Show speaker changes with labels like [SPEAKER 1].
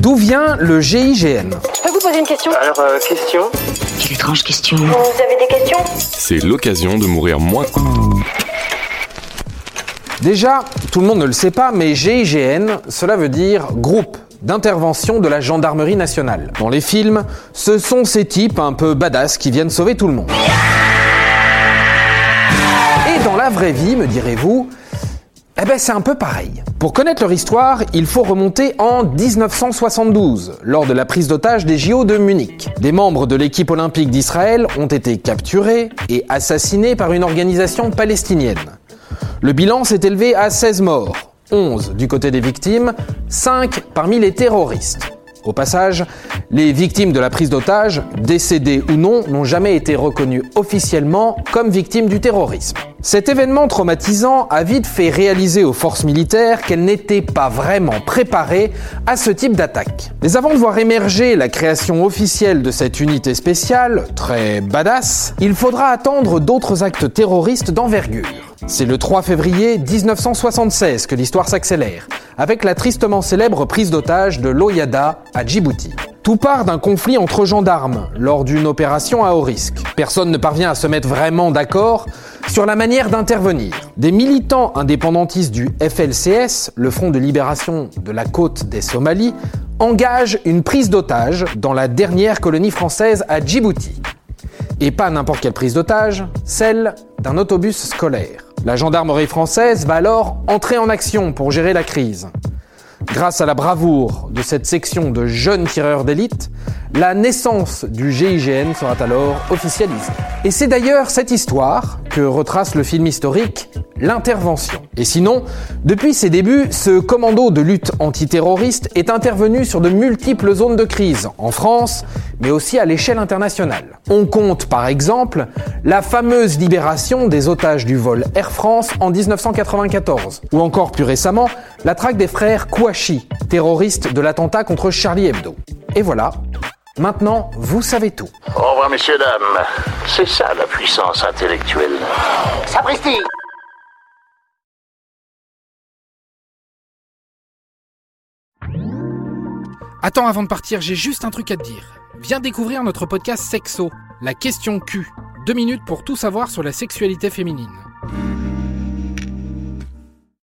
[SPEAKER 1] D'où vient le GIGN
[SPEAKER 2] Je peux vous poser une question
[SPEAKER 3] Alors, euh, question
[SPEAKER 4] Quelle étrange question.
[SPEAKER 2] Vous avez des questions
[SPEAKER 5] C'est l'occasion de mourir moins.
[SPEAKER 1] Déjà, tout le monde ne le sait pas, mais GIGN, cela veut dire groupe d'intervention de la gendarmerie nationale. Dans les films, ce sont ces types un peu badass qui viennent sauver tout le monde. Et dans la vraie vie, me direz-vous, eh ben c'est un peu pareil. Pour connaître leur histoire, il faut remonter en 1972, lors de la prise d'otage des JO de Munich. Des membres de l'équipe olympique d'Israël ont été capturés et assassinés par une organisation palestinienne. Le bilan s'est élevé à 16 morts, 11 du côté des victimes, 5 parmi les terroristes. Au passage, les victimes de la prise d'otage, décédées ou non, n'ont jamais été reconnues officiellement comme victimes du terrorisme. Cet événement traumatisant a vite fait réaliser aux forces militaires qu'elles n'étaient pas vraiment préparées à ce type d'attaque. Mais avant de voir émerger la création officielle de cette unité spéciale, très badass, il faudra attendre d'autres actes terroristes d'envergure. C'est le 3 février 1976 que l'histoire s'accélère, avec la tristement célèbre prise d'otage de l'Oyada à Djibouti. Tout part d'un conflit entre gendarmes lors d'une opération à haut risque. Personne ne parvient à se mettre vraiment d'accord sur la manière d'intervenir. Des militants indépendantistes du FLCS, le Front de libération de la côte des Somalies, engagent une prise d'otage dans la dernière colonie française à Djibouti. Et pas n'importe quelle prise d'otage, celle d'un autobus scolaire. La gendarmerie française va alors entrer en action pour gérer la crise. Grâce à la bravoure de cette section de jeunes tireurs d'élite, la naissance du GIGN sera alors officialisée. Et c'est d'ailleurs cette histoire que retrace le film historique L'intervention. Et sinon, depuis ses débuts, ce commando de lutte antiterroriste est intervenu sur de multiples zones de crise, en France, mais aussi à l'échelle internationale. On compte par exemple la fameuse libération des otages du vol Air France en 1994, ou encore plus récemment la traque des frères Kouachi, terroristes de l'attentat contre Charlie Hebdo. Et voilà, maintenant vous savez tout.
[SPEAKER 6] Au revoir, messieurs, dames. C'est ça la puissance intellectuelle.
[SPEAKER 4] Sapristi
[SPEAKER 7] Attends, avant de partir, j'ai juste un truc à te dire. Viens découvrir notre podcast Sexo, la question Q. Deux minutes pour tout savoir sur la sexualité féminine.